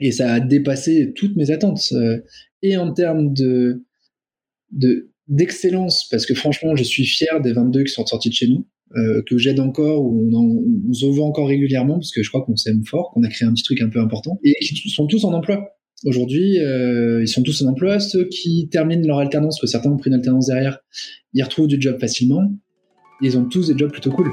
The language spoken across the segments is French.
Et ça a dépassé toutes mes attentes. et en termes de, de d'excellence, parce que franchement, je suis fier des 22 qui sont sortis de chez nous. Euh, que j'aide encore, ou on, on, se voit encore régulièrement, parce que je crois qu'on s'aime fort, qu'on a créé un petit truc un peu important, et qui sont tous en emploi. Aujourd'hui, euh, ils sont tous en emploi. Ceux qui terminent leur alternance, que certains ont pris une alternance derrière, ils retrouvent du job facilement. Ils ont tous des jobs plutôt cool.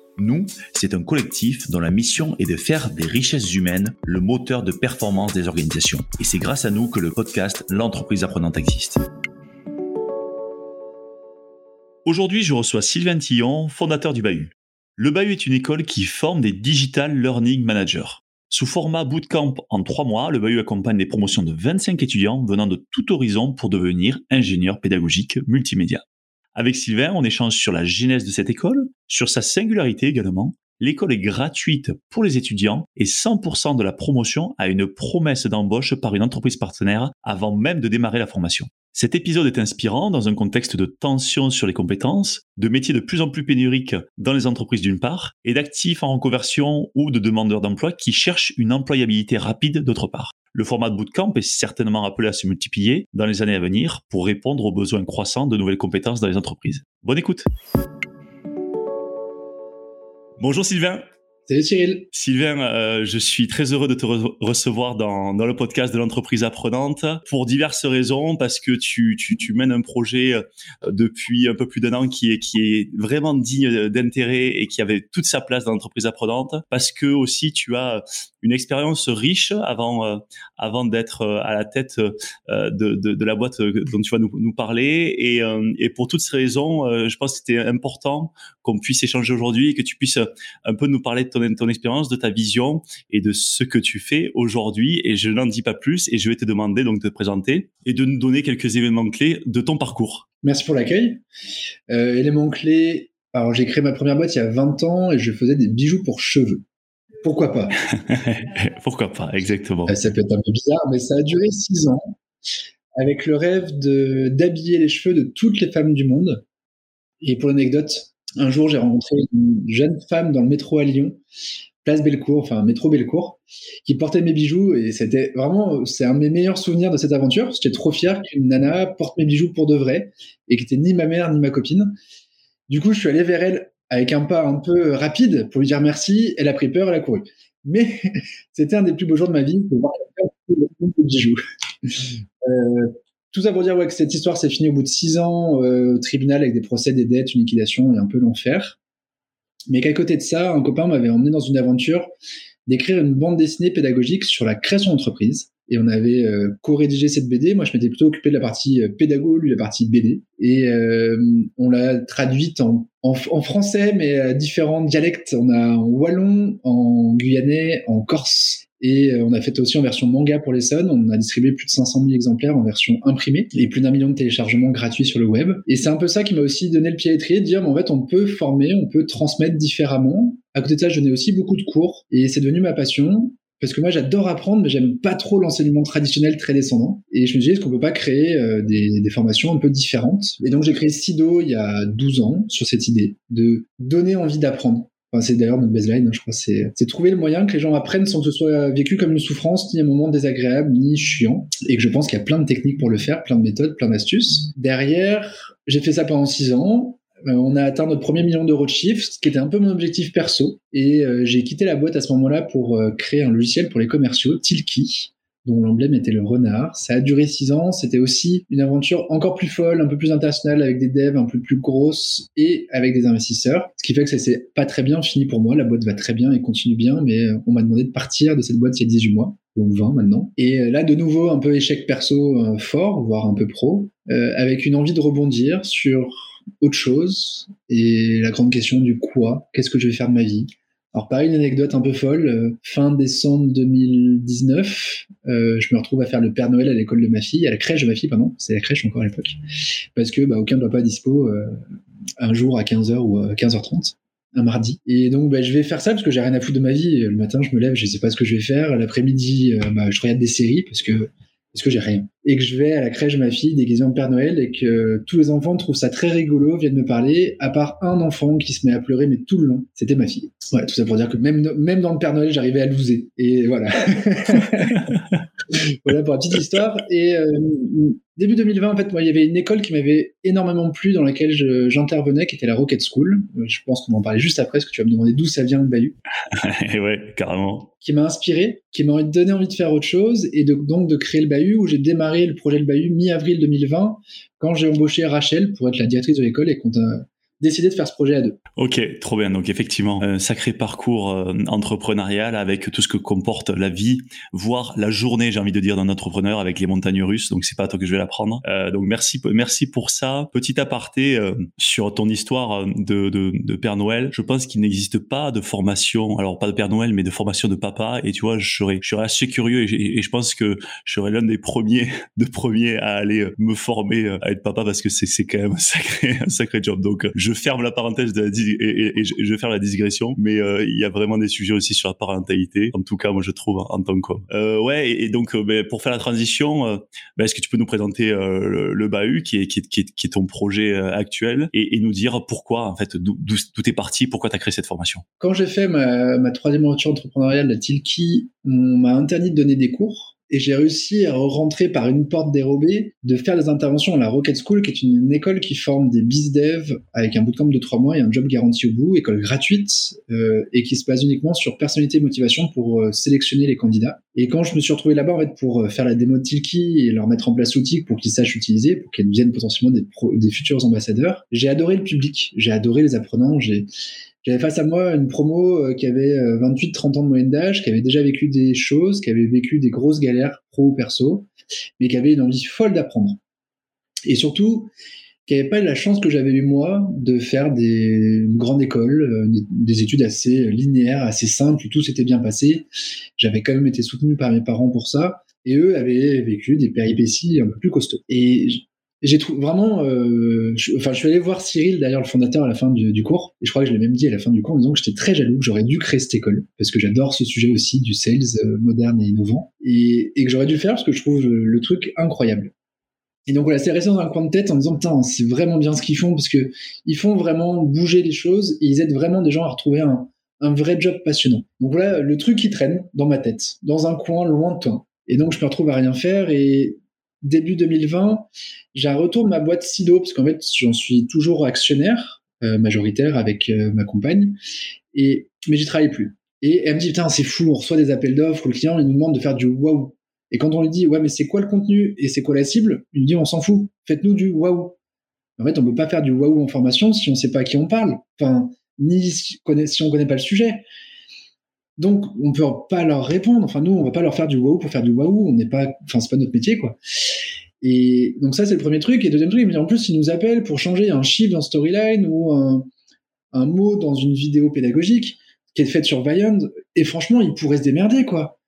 Nous, c'est un collectif dont la mission est de faire des richesses humaines le moteur de performance des organisations. Et c'est grâce à nous que le podcast L'entreprise apprenante existe. Aujourd'hui, je reçois Sylvain Tillon, fondateur du Bahut. Le Bahut est une école qui forme des Digital Learning Managers. Sous format bootcamp en trois mois, le Bahut accompagne les promotions de 25 étudiants venant de tout horizon pour devenir ingénieur pédagogique multimédia. Avec Sylvain, on échange sur la genèse de cette école, sur sa singularité également. L'école est gratuite pour les étudiants et 100% de la promotion a une promesse d'embauche par une entreprise partenaire avant même de démarrer la formation. Cet épisode est inspirant dans un contexte de tension sur les compétences, de métiers de plus en plus pénuriques dans les entreprises d'une part, et d'actifs en reconversion ou de demandeurs d'emploi qui cherchent une employabilité rapide d'autre part. Le format de bootcamp est certainement appelé à se multiplier dans les années à venir pour répondre aux besoins croissants de nouvelles compétences dans les entreprises. Bonne écoute. Bonjour Sylvain. Salut Cyril. Sylvain, euh, je suis très heureux de te recevoir dans, dans, le podcast de l'entreprise apprenante pour diverses raisons, parce que tu, tu, tu mènes un projet euh, depuis un peu plus d'un an qui est, qui est vraiment digne d'intérêt et qui avait toute sa place dans l'entreprise apprenante, parce que aussi tu as une expérience riche avant, euh, avant d'être à la tête de, de, de, la boîte dont tu vas nous, nous parler. Et, et pour toutes ces raisons, je pense que c'était important qu'on puisse échanger aujourd'hui et que tu puisses un peu nous parler de ton, ton expérience, de ta vision et de ce que tu fais aujourd'hui. Et je n'en dis pas plus et je vais te demander donc de te présenter et de nous donner quelques événements clés de ton parcours. Merci pour l'accueil. Euh, éléments clés. Alors, j'ai créé ma première boîte il y a 20 ans et je faisais des bijoux pour cheveux. Pourquoi pas? Pourquoi pas, exactement. Ça peut être un peu bizarre, mais ça a duré 6 ans avec le rêve d'habiller les cheveux de toutes les femmes du monde. Et pour l'anecdote, un jour, j'ai rencontré une jeune femme dans le métro à Lyon, place Bellecour, enfin métro Bellecour, qui portait mes bijoux et c'était vraiment, c'est un de mes meilleurs souvenirs de cette aventure. J'étais trop fier qu'une nana porte mes bijoux pour de vrai et qui était ni ma mère ni ma copine. Du coup, je suis allé vers elle avec un pas un peu rapide pour lui dire merci. Elle a pris peur, elle a couru. Mais c'était un des plus beaux jours de ma vie voir. Euh, tout ça pour dire ouais, que cette histoire s'est finie au bout de six ans euh, au tribunal avec des procès, des dettes, une liquidation et un peu l'enfer. Mais qu'à côté de ça, un copain m'avait emmené dans une aventure d'écrire une bande dessinée pédagogique sur la création d'entreprise. Et on avait euh, co-rédigé cette BD. Moi, je m'étais plutôt occupé de la partie euh, pédago, lui la partie BD. Et euh, on l'a traduite en, en, en, français, mais à différents dialectes. On a en wallon, en guyanais, en corse et euh, on a fait aussi en version manga pour les Sun. On a distribué plus de 500 000 exemplaires en version imprimée et plus d'un million de téléchargements gratuits sur le web. Et c'est un peu ça qui m'a aussi donné le pied à l'étrier de dire, mais en fait, on peut former, on peut transmettre différemment. À côté de ça, je donnais aussi beaucoup de cours et c'est devenu ma passion. Parce que moi, j'adore apprendre, mais j'aime pas trop l'enseignement traditionnel très descendant. Et je me disais, est-ce qu'on peut pas créer euh, des, formations un peu différentes? Et donc, j'ai créé Sido il y a 12 ans sur cette idée de donner envie d'apprendre c'est d'ailleurs notre baseline, hein, je crois. C'est, trouver le moyen que les gens apprennent sans que ce soit vécu comme une souffrance, ni un moment désagréable, ni chiant. Et que je pense qu'il y a plein de techniques pour le faire, plein de méthodes, plein d'astuces. Derrière, j'ai fait ça pendant six ans. Euh, on a atteint notre premier million d'euros de chiffre, ce qui était un peu mon objectif perso. Et euh, j'ai quitté la boîte à ce moment-là pour euh, créer un logiciel pour les commerciaux, Tilki, dont l'emblème était le renard. Ça a duré six ans. C'était aussi une aventure encore plus folle, un peu plus internationale, avec des devs un peu plus grosses et avec des investisseurs. Ce qui fait que ça s'est pas très bien fini pour moi. La boîte va très bien et continue bien, mais on m'a demandé de partir de cette boîte il y a 18 mois, donc 20 maintenant. Et là, de nouveau, un peu échec perso fort, voire un peu pro, avec une envie de rebondir sur autre chose et la grande question du quoi, qu'est-ce que je vais faire de ma vie? Alors pareil, une anecdote un peu folle. euh, fin décembre 2019, euh, je me retrouve à faire le Père Noël à l'école de ma fille, à la crèche de ma fille, pardon. C'est la crèche encore à l'époque. Parce que bah, aucun pas dispo euh, un jour à 15h ou à 15h30 un mardi. Et donc, bah, je vais faire ça parce que j'ai rien à foutre de ma vie. Le matin, je me lève, je sais pas ce que je vais faire. L'après-midi, bah, je regarde des séries parce que parce que j'ai rien. Et que je vais à la crèche de ma fille déguisée en Père Noël et que tous les enfants trouvent ça très rigolo, viennent me parler, à part un enfant qui se met à pleurer, mais tout le long, c'était ma fille. Ouais, tout ça pour dire que même, même dans le Père Noël, j'arrivais à loser. Et voilà. voilà pour la petite histoire. Et euh, début 2020, en fait, moi, il y avait une école qui m'avait énormément plu, dans laquelle j'intervenais, qui était la Rocket School. Euh, Je pense qu'on en parlait juste après, parce que tu vas me demander d'où ça vient le Et ouais, carrément. qui m'a inspiré, qui m'a donné envie de faire autre chose et de, donc de créer le Bahut où j'ai démarré le projet Le Bahut mi-avril 2020 quand j'ai embauché Rachel pour être la directrice de l'école et qu'on a décidé de faire ce projet à deux. Ok, trop bien. Donc effectivement, un sacré parcours euh, entrepreneurial avec tout ce que comporte la vie, voire la journée, j'ai envie de dire, d'un entrepreneur avec les montagnes russes. Donc c'est pas à toi que je vais l'apprendre. Euh, donc merci, merci pour ça. Petit aparté euh, sur ton histoire de, Père Noël. Je pense qu'il n'existe pas de formation, alors pas de Père Noël, mais de formation de papa. Et tu vois, je serais, je serais assez curieux et, et- je pense que je serais l'un des premiers, de premiers à aller me former à être papa parce que c'est quand même un sacré, un sacré job. Donc euh, je ferme la parenthèse et, et- et je, faire la digression, mais euh, il y a vraiment des sujets aussi sur la parentalité. En tout cas, moi je trouve en tant qu'homme. Euh, ouais, et, donc euh, ben, pour faire la transition, ben, est-ce que tu peux nous présenter le, le Bahut qui est, ton projet actuel et, nous dire pourquoi en fait d'où d'où t'es parti, pourquoi t'as créé cette formation? Quand j'ai fait ma, ma troisième aventure entrepreneuriale, la Tilki, on m'a interdit de donner des cours et j'ai réussi à rentrer par une porte dérobée de faire des interventions à la Rocket School, qui est une, école qui forme des biz dev avec un bootcamp de trois mois et un job garanti au bout, école gratuite euh, et qui se base uniquement sur personnalité et motivation pour euh, sélectionner les candidats. Et quand je me suis retrouvé là-bas en fait pour euh, faire la démo de Tilki et leur mettre en place l'outil pour qu'ils sachent utiliser, pour qu'ils deviennent potentiellement des, pro- des futurs ambassadeurs, j'ai adoré le public, j'ai adoré les apprenants, j'ai j'avais face à moi une promo euh, qui avait 28-30 ans de moyenne d'âge, qui avait déjà vécu des choses, qui avait vécu des grosses galères pro ou perso, mais qui avait une envie folle d'apprendre. Et surtout, qui n'avait pas la chance que j'avais eu moi de faire des, une grande école, euh, des, des études assez linéaires, assez simples, où tout s'était bien passé. J'avais quand même été soutenu par mes parents pour ça, et eux avaient vécu des péripéties un peu plus costauds. Et j'ai trouvé vraiment, euh, enfin, je suis allé voir Cyril, d'ailleurs, le fondateur, à la fin du, cours, et je crois que je l'ai même dit à la fin du cours en disant que j'étais très jaloux, que j'aurais dû créer cette école, parce que j'adore ce sujet aussi du sales euh, moderne et innovant, et, que j'aurais dû le faire parce que je trouve le, truc incroyable. Et donc voilà, c'est resté dans un coin de tête en disant putain, c'est vraiment bien ce qu'ils font parce que ils font vraiment bouger les choses et ils aident vraiment des gens à retrouver un, un vrai job passionnant. Donc voilà, le truc qui traîne dans ma tête, dans un coin lointain. Et donc je me retrouve à rien faire et début 2020, j'ai un retour de ma boîte Sido parce qu'en fait j'en suis toujours actionnaire euh, majoritaire avec euh, ma compagne et mais j'y travaille plus. Et elle me dit putain c'est fou, on reçoit des appels d'offres, le client il nous demande de faire du waouh. Et quand on lui dit ouais mais c'est quoi le contenu et c'est quoi la cible, il nous dit on s'en fout, faites-nous du waouh. En fait on peut pas faire du waouh en formation si on sait pas à qui on parle. Enfin ni si, si on connaît pas le sujet. Donc, on peut pas leur répondre. Enfin, nous, on va pas leur faire du waouh pour faire du waouh. On n'est pas, enfin, c'est pas notre métier, quoi. Et donc, ça, c'est le premier truc. Et deuxième truc, en plus, ils nous appellent pour changer un chiffre dans Storyline ou un, mot dans une vidéo pédagogique qui est faite sur Viand. Et franchement, ils pourraient se démerder, quoi.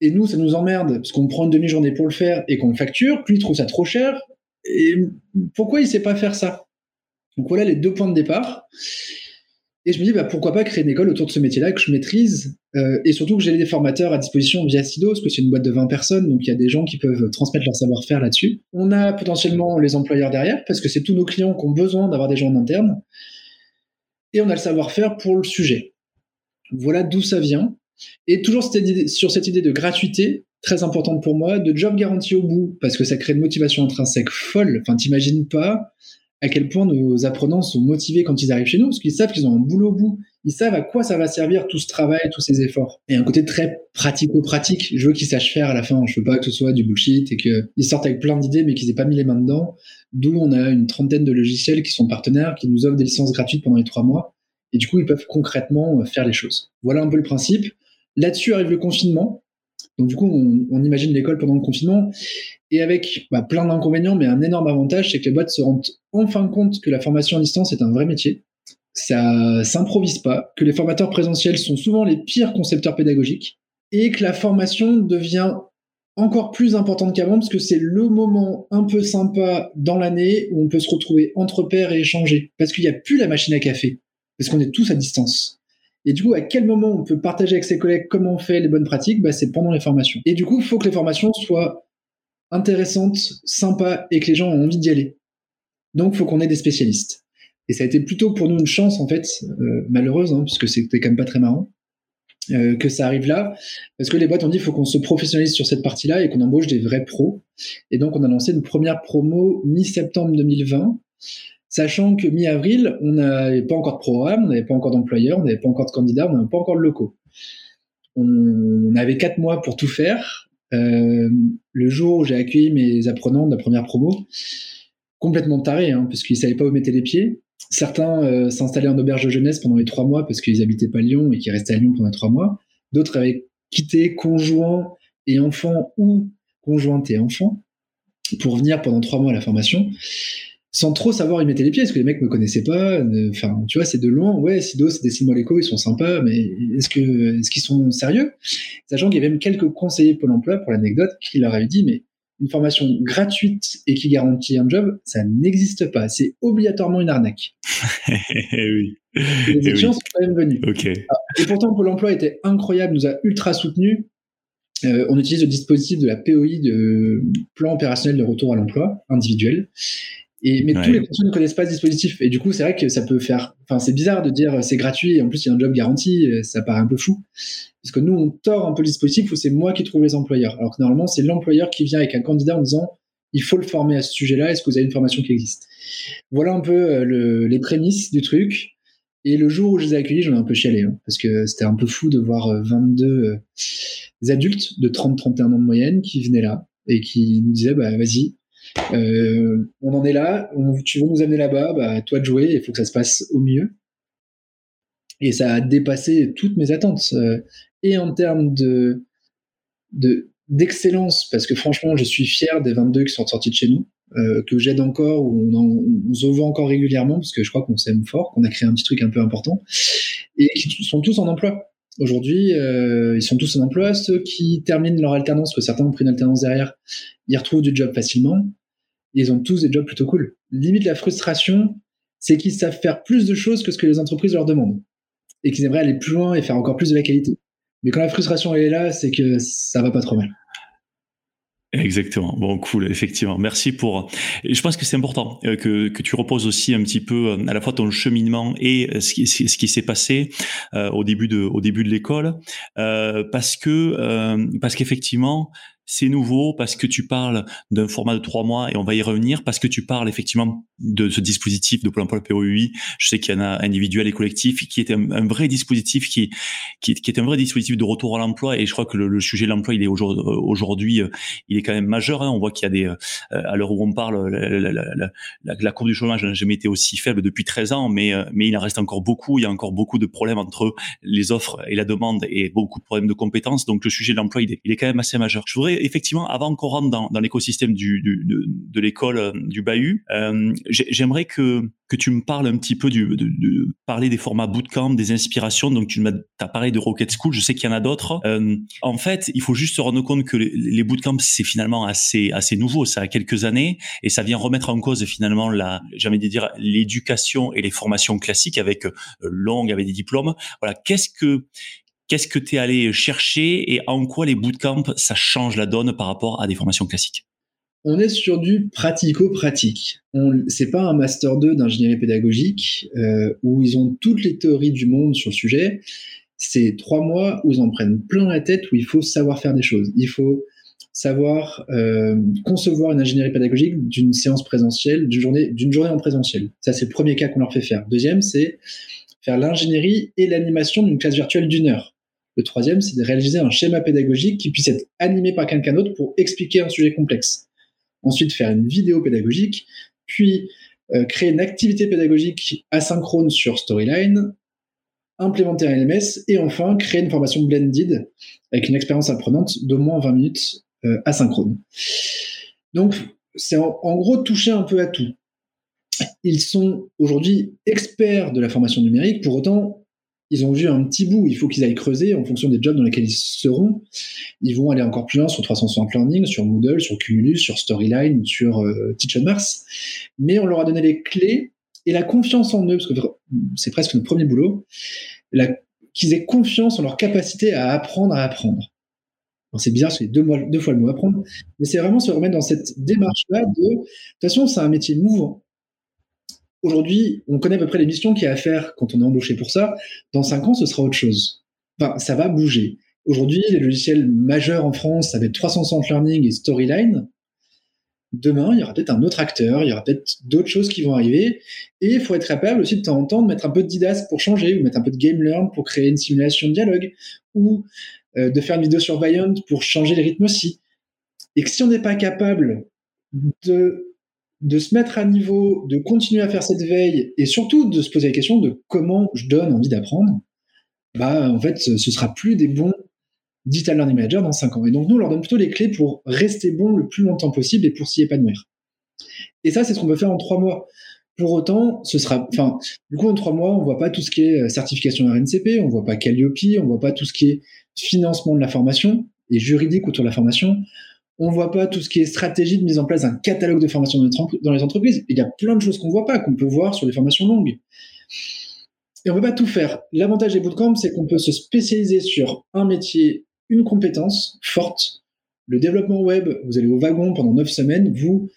Et nous, ça nous emmerde parce qu'on prend une demi-journée pour le faire et qu'on le facture. Puis, il trouve ça trop cher. Et pourquoi il sait pas faire ça? Donc, voilà les deux points de départ. Et je me dis, bah, pourquoi pas créer une école autour de ce métier-là que je maîtrise euh, et surtout que j'ai des formateurs à disposition via Sido, parce que c'est une boîte de 20 personnes, donc il y a des gens qui peuvent transmettre leur savoir-faire là-dessus. On a potentiellement les employeurs derrière, parce que c'est tous nos clients qui ont besoin d'avoir des gens en interne. Et on a le savoir-faire pour le sujet. Voilà d'où ça vient. Et toujours sur cette idée de gratuité, très importante pour moi, de job garanti au bout, parce que ça crée une motivation intrinsèque folle. Enfin, t'imagines pas à quel point nos apprenants sont motivés quand ils arrivent chez nous, parce qu'ils savent qu'ils ont un boulot au bout. Ils savent à quoi ça va servir tout ce travail, tous ces efforts. Et un côté très pratico-pratique. Je veux qu'ils sachent faire à la fin. Je veux pas que ce soit du bullshit et qu'ils sortent avec plein d'idées, mais qu'ils aient pas mis les mains dedans. D'où on a une trentaine de logiciels qui sont partenaires, qui nous offrent des licences gratuites pendant les trois mois. Et du coup, ils peuvent concrètement faire les choses. Voilà un peu le principe. Là-dessus arrive le confinement. Donc du coup, on, imagine l'école pendant le confinement et avec bah, plein d'inconvénients, mais un énorme avantage, c'est que les boîtes se rendent enfin compte que la formation à distance est un vrai métier. ça s'improvise pas, que les formateurs présentiels sont souvent les pires concepteurs pédagogiques et que la formation devient encore plus importante qu'avant parce que c'est le moment un peu sympa dans l'année où on peut se retrouver entre pairs et échanger parce qu'il n'y a plus la machine à café parce qu'on est tous à distance. Et du coup, à quel moment on peut partager avec ses collègues comment on fait les bonnes pratiques? Bah, C'est pendant les formations. Et du coup, il faut que les formations soient intéressantes, sympas et que les gens ont envie d'y aller. Donc, il faut qu'on ait des spécialistes. Et ça a été plutôt pour nous une chance, en fait, euh, malheureuse, hein, parce que c'était quand même pas très marrant, euh, que ça arrive là, parce que les boîtes ont dit il faut qu'on se professionnalise sur cette partie-là et qu'on embauche des vrais pros. Et donc, on a lancé une première promo mi-septembre 2020 sachant que mi-avril, on n'avait pas encore de programme, on n'avait pas encore d'employeur, on n'avait pas encore de candidats, on n'avait pas encore de locaux. On, avait quatre mois pour tout faire. Euh, le jour où j'ai accueilli mes apprenants de la première promo, complètement tarés, hein, parce qu'ils savaient pas où mettre les pieds. Certains euh, s'installaient en auberge de jeunesse pendant les trois mois parce qu'ils habitaient pas Lyon et qu'ils restaient à Lyon pendant trois mois. D'autres avaient quitté conjoint et enfant ou conjointe et enfant pour venir pendant trois mois à la formation sans trop savoir y mettre les pieds, parce que les mecs me connaissaient pas. Enfin, tu vois, c'est de loin. Ouais, Sido, c'est des six mois ils sont sympas, mais est-ce que, est-ce qu'ils sont sérieux? Sachant qu'il y avait même quelques conseillers Pôle Emploi, pour l'anecdote, qui leur avaient dit, mais une formation gratuite et qui garantit un job, ça n'existe pas. C'est obligatoirement une arnaque. oui. les étudiants sont quand même venus. Ah, et pourtant, Pôle Emploi était incroyable, nous a ultra soutenus. Euh, on utilise le dispositif de la POI, de plan opérationnel de retour à l'emploi individuel. Et, mais tous les personnes ne connaissent pas ce dispositif. Et du coup, c'est vrai que ça peut faire. Enfin, c'est bizarre de dire c'est gratuit et en plus il y a un job garanti. Ça paraît un peu fou. Parce que nous, on tord un peu le dispositif où c'est moi qui trouve les employeurs. Alors que normalement, c'est l'employeur qui vient avec un candidat en disant il faut le former à ce sujet-là. Est-ce que vous avez une formation qui existe? Voilà un peu euh, le, les prémices du truc. Et le jour où je les ai accueillis, j'en ai un peu chialé. Hein, parce que c'était un peu fou de voir 22 euh, euh, adultes de 30-31 ans de moyenne qui venaient là et qui nous disaient bah, vas-y, euh, on en est là, tu veux nous amener là-bas, bah, toi de jouer, il faut que ça se passe au mieux. Et ça a dépassé toutes mes attentes. Euh, et en termes de, d'excellence, parce que franchement, je suis fier des 22 qui sont sortis de chez nous, euh, que j'aide encore, ou on, se voit encore régulièrement, parce que je crois qu'on s'aime fort, qu'on a créé un petit truc un peu important, et qui sont tous en emploi. Aujourd'hui, ils sont tous en emploi. Ceux qui terminent leur alternance, que certains ont pris une alternance derrière, ils retrouvent du job facilement ils ont tous des jobs plutôt cool. Limite, la frustration, c'est qu'ils savent faire plus de choses que ce que les entreprises leur demandent. Et qu'ils aimeraient aller plus loin et faire encore plus de la qualité. Mais quand la frustration est là, c'est que ça va pas trop mal. Exactement. Bon, cool, effectivement. Merci pour. je pense que c'est important euh, que, tu reposes aussi un petit peu euh, à la fois ton cheminement et euh, ce qui, s'est passé au début de au début de l'école, parce que parce qu'effectivement c'est nouveau parce que tu parles d'un format de trois mois et on va y revenir parce que tu parles effectivement de ce dispositif de Pôle emploi POUI. Je sais qu'il y en a individuel et collectif qui est un, vrai dispositif qui, est un vrai dispositif de retour à l'emploi et je crois que le, sujet de l'emploi il est aujourd'hui euh, il est quand même majeur. Hein. On voit qu'il y a des euh, à l'heure où on parle la, courbe du chômage n'a jamais été aussi faible depuis 13 ans, mais euh, mais il en reste encore beaucoup. Il y a encore beaucoup de problèmes entre les offres et la demande et beaucoup de problèmes de compétences. Donc le sujet de l'emploi il est, il est quand même assez majeur. Je voudrais effectivement, avant qu'on rentre dans, l'écosystème du, de, l'école euh, du bahut, euh, j'aimerais que tu me parles un petit peu de, parler des formats bootcamp, des inspirations. Donc tu as parlé de Rocket School, je sais qu'il y en a d'autres. Euh, en fait, il faut juste se rendre compte que les, les bootcamps c'est finalement assez assez nouveau, ça a quelques années et ça vient remettre en cause finalement la, jamais dire l'éducation et les formations classiques avec longues, avec des diplômes. Voilà, qu'est-ce que Qu'est-ce que tu es allé chercher et en quoi les bootcamps, ça change la donne par rapport à des formations classiques? On est sur du pratico-pratique. C'est pas un master 2 d'ingénierie pédagogique euh, où ils ont toutes les théories du monde sur le sujet. C'est trois mois où ils en prennent plein la tête, où il faut savoir faire des choses. Il faut savoir euh, concevoir une ingénierie pédagogique d'une séance présentielle, d'une journée, d'une journée en présentiel. Ça, c'est le premier cas qu'on leur fait faire. Deuxième, c'est faire l'ingénierie et l'animation d'une classe virtuelle d'une heure. Le troisième, c'est de réaliser un schéma pédagogique qui puisse être animé par quelqu'un d'autre pour expliquer un sujet complexe. Ensuite, faire une vidéo pédagogique, puis euh, créer une activité pédagogique asynchrone sur Storyline, implémenter un LMS et enfin créer une formation blended avec une expérience apprenante d'au moins 20 minutes euh, asynchrone. Donc, c'est en, gros toucher un peu à tout. Ils sont aujourd'hui experts de la formation numérique. Pour autant, ils ont vu un petit bout. Il faut qu'ils aillent creuser en fonction des jobs dans lesquels ils seront. Ils vont aller encore plus loin sur 360 Learning, sur Moodle, sur Cumulus, sur Storyline, sur euh, Teach Mars. Mais on leur a donné les clés et la confiance en eux, parce que c'est presque notre premier boulot, qu'ils aient confiance en leur capacité à apprendre à apprendre. C'est bizarre, c'est deux, deux fois le mot apprendre, mais c'est vraiment se remettre dans cette démarche-là de, de toute façon, c'est un métier mouvant. Aujourd'hui, on connaît à peu près les missions qu'il y a à faire quand on est embauché pour ça. Dans cinq ans, ce sera autre chose. Enfin, ça va bouger. Aujourd'hui, les logiciels majeurs en France, ça va être 360 Learning et Storyline. Demain, il y aura peut-être un autre acteur, il y aura peut-être d'autres choses qui vont arriver. Et il faut être capable aussi de temps en temps de mettre un peu de Didas pour changer, ou mettre un peu de Game Learn pour créer une simulation de dialogue, ou euh, de faire une vidéo sur Viant pour changer les rythmes aussi. Et que si on n'est pas capable de de se mettre à niveau, de continuer à faire cette veille et surtout de se poser la question de comment je donne envie d'apprendre, bah en fait ce sera plus des bons digital learning managers dans 5 ans. Et donc nous on leur donne plutôt les clés pour rester bon le plus longtemps possible et pour s'y épanouir. Et ça c'est ce qu'on peut faire en 3 mois. Pour autant, ce sera, enfin, du coup, en trois mois, on voit pas tout ce qui est euh, certification RNCP, on voit pas Calliope, on voit pas tout ce qui est financement de la formation et juridique autour de la formation on voit pas tout ce qui est stratégie de mise en place d'un catalogue de formation dans les entreprises. Il y a plein de choses qu'on voit pas, qu'on peut voir sur les formations longues. Et on peut pas tout faire. L'avantage des bootcamps, c'est qu'on peut se spécialiser sur un métier, une compétence forte. Le développement web, vous allez au wagon pendant neuf semaines, vous,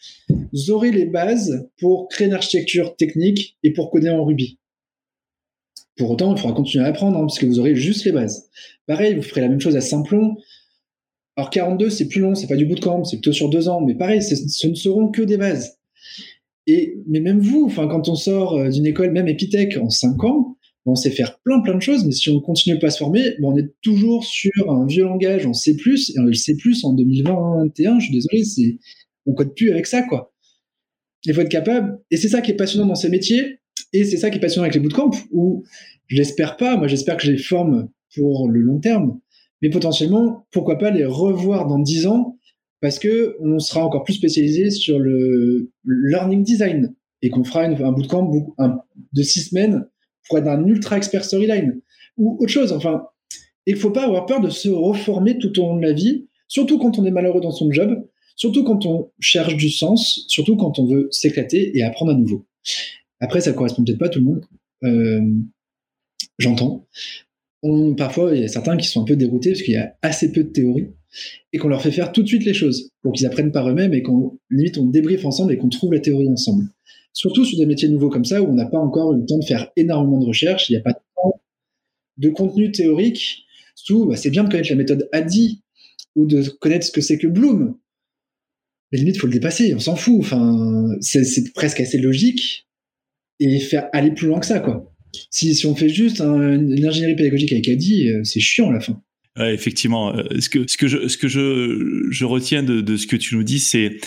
aurez les bases pour créer une architecture technique et pour coder en Ruby. Pour autant, il faudra continuer à apprendre, hein, parce vous aurez juste les bases. Pareil, vous ferez la même chose à Simplon. Alors 42, c'est plus long, c'est pas du bootcamp, c'est plutôt sur deux ans, mais pareil, ce ne seront que des bases. Et mais même vous, quand on sort euh, d'une école, même Epitech en cinq ans, on sait faire plein plein de choses, mais si on continue pas à se former, on est toujours sur un vieux langage en C+, et le C+, en 2021, je suis désolé, c'est on code plus avec ça quoi. Il faut être capable, et c'est ça qui est passionnant dans ces métiers, et c'est ça qui est passionnant avec les bootcamps, où je l'espère pas, moi j'espère que je les forme pour le long terme, mais potentiellement, pourquoi pas les revoir dans 10 ans parce que on sera encore plus spécialisé sur le learning design et qu'on fera un bootcamp de 6 semaines pour être un ultra expert storyline ou autre chose. Enfin, il faut pas avoir peur de se reformer tout au long de la vie, surtout quand on est malheureux dans son job, surtout quand on cherche du sens, surtout quand on veut s'éclater et apprendre à nouveau. Après, ça correspond peut-être pas à tout le monde. Euh, J'entends parfois, il y a certains qui sont un peu déroutés parce qu'il y a assez peu de théorie et qu'on leur fait faire tout de suite les choses pour qu'ils apprennent par eux-mêmes et qu'on limite on débriefe ensemble et qu'on trouve la théorie ensemble. Surtout sur des métiers nouveaux comme ça où on n'a pas encore eu le temps de faire énormément de recherches, il n'y a pas de, contenu théorique. Surtout, bah, c'est bien de connaître la méthode ADI ou de connaître ce que c'est que Bloom. Mais limite, faut le dépasser, on s'en fout. Enfin, c'est presque assez logique et faire aller plus loin que ça, quoi. Si, on fait juste une ingénierie pédagogique avec Adi, euh, c'est chiant à la fin. effectivement. Euh, ce que, je, retiens de, ce que tu nous dis, c'est,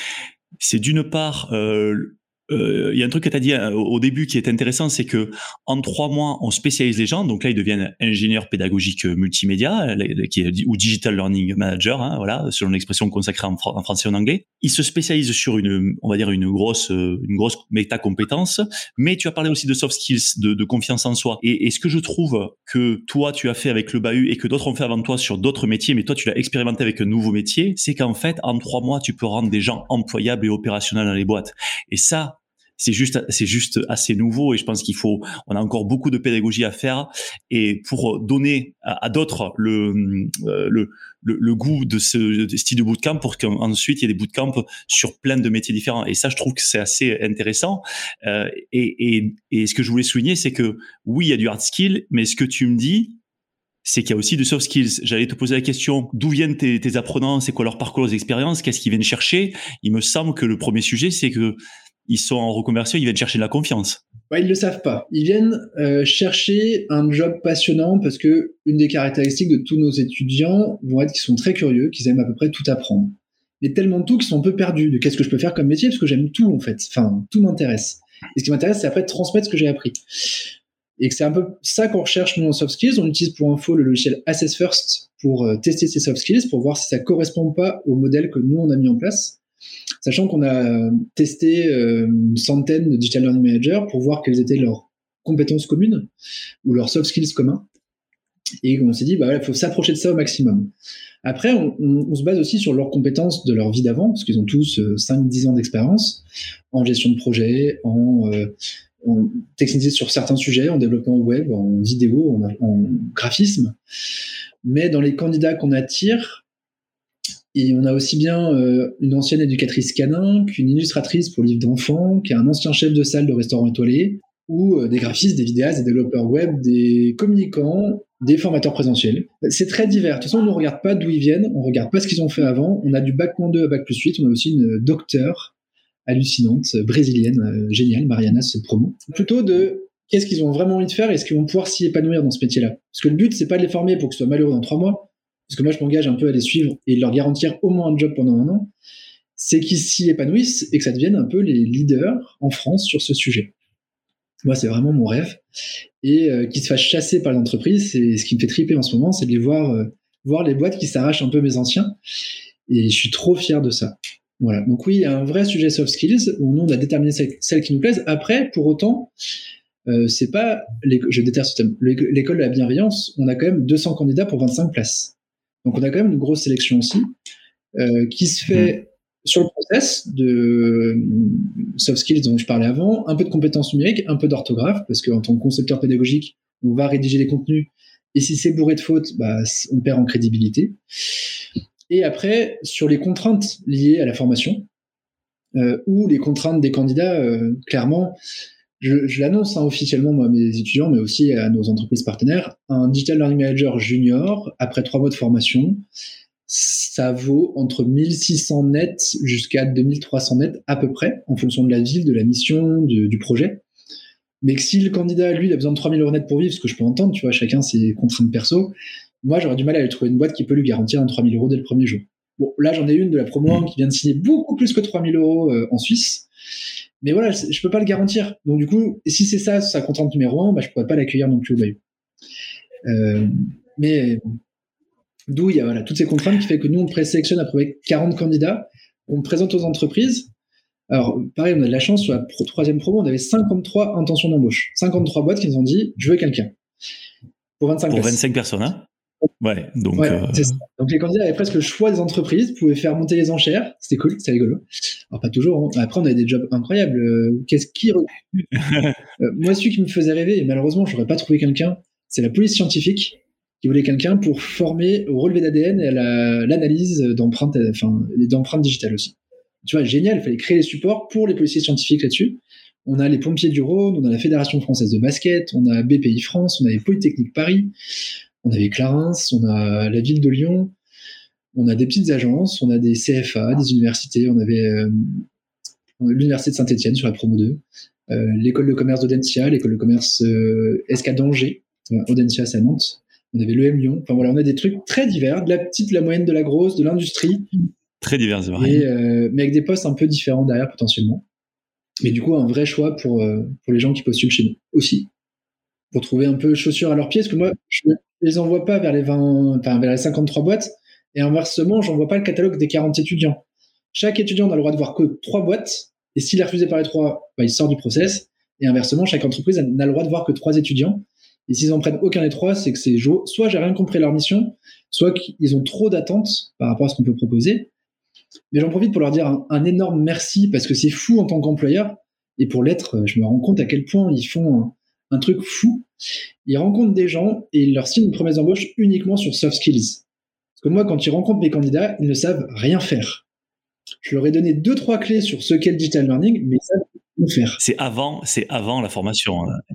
d'une part euh, il y a un truc que tu as dit euh, au début qui est intéressant, c'est que en trois mois, on spécialise les gens. Donc là, ils deviennent ingénieurs pédagogiques multimédia, qui ou digital learning manager, hein, voilà, selon l'expression consacrée en, français et en anglais. Ils se spécialisent sur une, on va dire une grosse, une grosse méta compétence. Mais tu as parlé aussi de soft skills, de, de confiance en soi. Et, et, ce que je trouve que toi tu as fait avec le bahut et que d'autres ont fait avant toi sur d'autres métiers, mais toi tu l'as expérimenté avec un nouveau métier, c'est qu'en fait en trois mois tu peux rendre des gens employables et opérationnels dans les boîtes. Et ça, c'est juste c'est juste assez nouveau et je pense qu'il faut on a encore beaucoup de pédagogie à faire. Et pour donner à, d'autres le, euh, le, le goût de ce style de bootcamp pour qu'ensuite il y ait des bootcamps sur plein de métiers différents. Et ça je trouve que c'est assez intéressant. Euh, et, et, et ce que je voulais souligner c'est que oui il y a du hard skill mais ce que tu me dis c'est qu'il y a aussi de soft skills. J'allais te poser la question, d'où viennent tes, tes apprenants, c'est quoi leur parcours, leurs expériences, qu'est-ce qu'ils viennent chercher? Il me semble que le premier sujet, c'est que ils sont en reconversion, ils viennent chercher de la confiance. Ouais, ils le savent pas. Ils viennent euh, chercher un job passionnant parce que une des caractéristiques de tous nos étudiants vont être qu'ils sont très curieux, qu'ils aiment à peu près tout apprendre. Mais tellement tout qu'ils sont un peu perdus de qu'est-ce que je peux faire comme métier parce que j'aime tout en fait. Enfin, tout m'intéresse. Et ce qui m'intéresse, c'est après de transmettre ce que j'ai appris. Et c'est un peu ça qu'on recherche nous en soft skills. On utilise pour info le logiciel Assess First pour euh, tester ces soft skills, pour voir si ça correspond pas au modèle que nous on a mis en place Sachant qu'on a testé une centaine de digital learning managers pour voir quelles étaient leurs compétences communes ou leurs soft skills communs. Et on s'est dit, bah faut s'approcher de ça au maximum. Après, on, se base aussi sur leurs compétences de leur vie d'avant, parce qu'ils ont tous 5-10 ans d'expérience en gestion de projet, en, en technicité sur certains sujets, en développement web, en vidéo, en, graphisme. Mais dans les candidats qu'on attire, et on a aussi bien euh, une ancienne éducatrice canin qu'une illustratrice pour livres d'enfants, qu'un ancien chef de salle de restaurant étoilé, ou euh, des graphistes, des vidéastes, des développeurs web, des communicants, des formateurs présentiels. C'est très divers. De toute façon, on ne regarde pas d'où ils viennent, on ne regarde pas ce qu'ils ont fait avant. On a du bac 2 à bac plus 8, on a aussi une docteur hallucinante, brésilienne, euh, géniale, Mariana se promo. Plutôt de qu'est-ce qu'ils ont vraiment envie de faire et est-ce qu'ils vont pouvoir s'y épanouir dans ce métier-là? Parce que le but, c'est pas de les former pour qu'ils soient malheureux dans trois mois, parce que moi, je m'engage un peu à les suivre et leur garantir au moins un job pendant un an, c'est qu'ils s'y épanouissent et que ça devienne un peu les leaders en France sur ce sujet. Moi, c'est vraiment mon rêve. Et euh, qu'ils se fassent chasser par l'entreprise, c'est ce qui me fait triper en ce moment, c'est de les voir, euh, voir les boîtes qui s'arrachent un peu mes anciens. Et je suis trop fier de ça. Voilà. Donc oui, il y a un vrai sujet soft skills où nous on a déterminé celles qui nous plaisent. Après, pour autant, euh, c'est pas, je déteste l'école de la bienveillance. On a quand même 200 candidats pour 25 places. Donc on a quand même une grosse sélection aussi euh, qui se fait mmh. sur le process de euh, soft skills dont je parlais avant, un peu de compétences numériques, un peu d'orthographe parce qu'en tant que concepteur pédagogique, on va rédiger les contenus et si c'est bourré de fautes, bah, on perd en crédibilité. Et après, sur les contraintes liées à la formation, euh, ou les contraintes des candidats, euh, clairement, je, je l'annonce hein, officiellement moi, à mes étudiants, mais aussi à nos entreprises partenaires, un Digital Learning Manager junior, après trois mois de formation, ça vaut entre 1600 nets jusqu'à 2300 nets à peu près, en fonction de la ville, de la mission, du projet. Mais que si le candidat, lui, il a besoin de 3000 euros net pour vivre, ce que je peux entendre, tu vois, chacun ses contraintes perso, moi, j'aurais du mal à aller trouver une boîte qui peut lui garantir un 3000 euros dès le premier jour. Bon, là, j'en ai une de la promo qui vient de signer beaucoup plus que 3000 euros euh, en Suisse. Mais voilà, je peux pas le garantir. Donc, du coup, si c'est ça, sa contrainte numéro un, bah, je pourrais pas l'accueillir non plus au Bayou. Euh, mais d'où il y a voilà, toutes ces contraintes qui fait que nous, on présélectionne à peu près 40 candidats, on présente aux entreprises. Alors, pareil, on a de la chance, sur la troisième promo, on avait 53 intentions d'embauche. 53 boîtes qui nous ont dit, je veux quelqu'un. Pour 25 Pour 25 personnes, hein Ouais, donc. Euh, donc les candidats avaient presque le choix des entreprises, pouvaient faire monter les enchères, c'était cool, c'était rigolo. Alors pas toujours. Hein. Après on avait des jobs incroyables. Euh, qu'est-ce qui euh, Moi celui qui me faisait rêver, et malheureusement je n'aurais pas trouvé quelqu'un, c'est la police scientifique qui voulait quelqu'un pour former au relevé d'ADN et à l'analyse d'empreintes, enfin d'empreintes digitales aussi. Tu vois, génial, il fallait créer les supports pour les policiers scientifiques là-dessus. On a les pompiers du Rhône, on a la Fédération française de basket, on a BPI France, on a les Polytechniques Paris, on avait Clarins, on a la ville de Lyon, on a des petites agences, on a des CFA, des universités, on avait euh, l'université de Saint-Etienne sur la promo 2, euh, l'école de commerce d'Audencia, l'école de commerce euh, SK d'Angers, Audencia c'est à Nantes, on avait l'EM Lyon, enfin voilà, on a des trucs très divers, de la petite, de la moyenne, de la grosse, de l'industrie. Très divers, c'est vrai. mais avec des postes un peu différents derrière potentiellement. Mais du coup, un vrai choix pour, pour les gens qui postulent chez nous aussi. Pour trouver un peu chaussures à leurs pieds, parce que moi, je les envoie pas vers les 20, enfin, vers les 53 boîtes. Et inversement, j'envoie pas le catalogue des 40 étudiants. Chaque étudiant a le droit de voir que trois boîtes. Et s'il est refusé par les trois, bah, il sort du process. Et inversement, chaque entreprise n'a le droit de voir que trois étudiants. Et s'ils en prennent aucun des trois, c'est que c'est soit j'ai rien compris leur mission, soit qu'ils ont trop d'attentes par rapport à ce qu'on peut proposer. Mais j'en profite pour leur dire un énorme merci parce que c'est fou en tant qu'employeur. Et pour l'être, je me rends compte à quel point ils font un truc fou. Ils rencontrent des gens et ils leur signent une promesse d'embauche uniquement sur soft skills. Parce que moi, quand ils rencontrent mes candidats, ils ne savent rien faire. Je leur ai donné deux, trois clés sur ce qu'est le digital learning, mais ils savent rien faire. C'est avant, c'est avant la formation. Hein.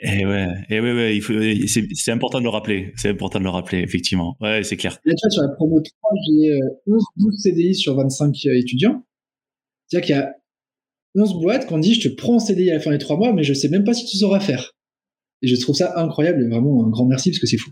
Et ouais, et ouais, ouais c'est important de le rappeler. C'est important de le rappeler, effectivement. Ouais, c'est clair. Là, tu vois, sur la promo 3, j'ai 11, 12 CDI sur 25 euh, étudiants. C'est-à-dire qu'il y a 11 boîtes qu'on dit je te prends en CDI à la fin des 3 mois, mais je sais même pas si tu sauras faire. Et je trouve ça incroyable et vraiment un grand merci parce que c'est fou.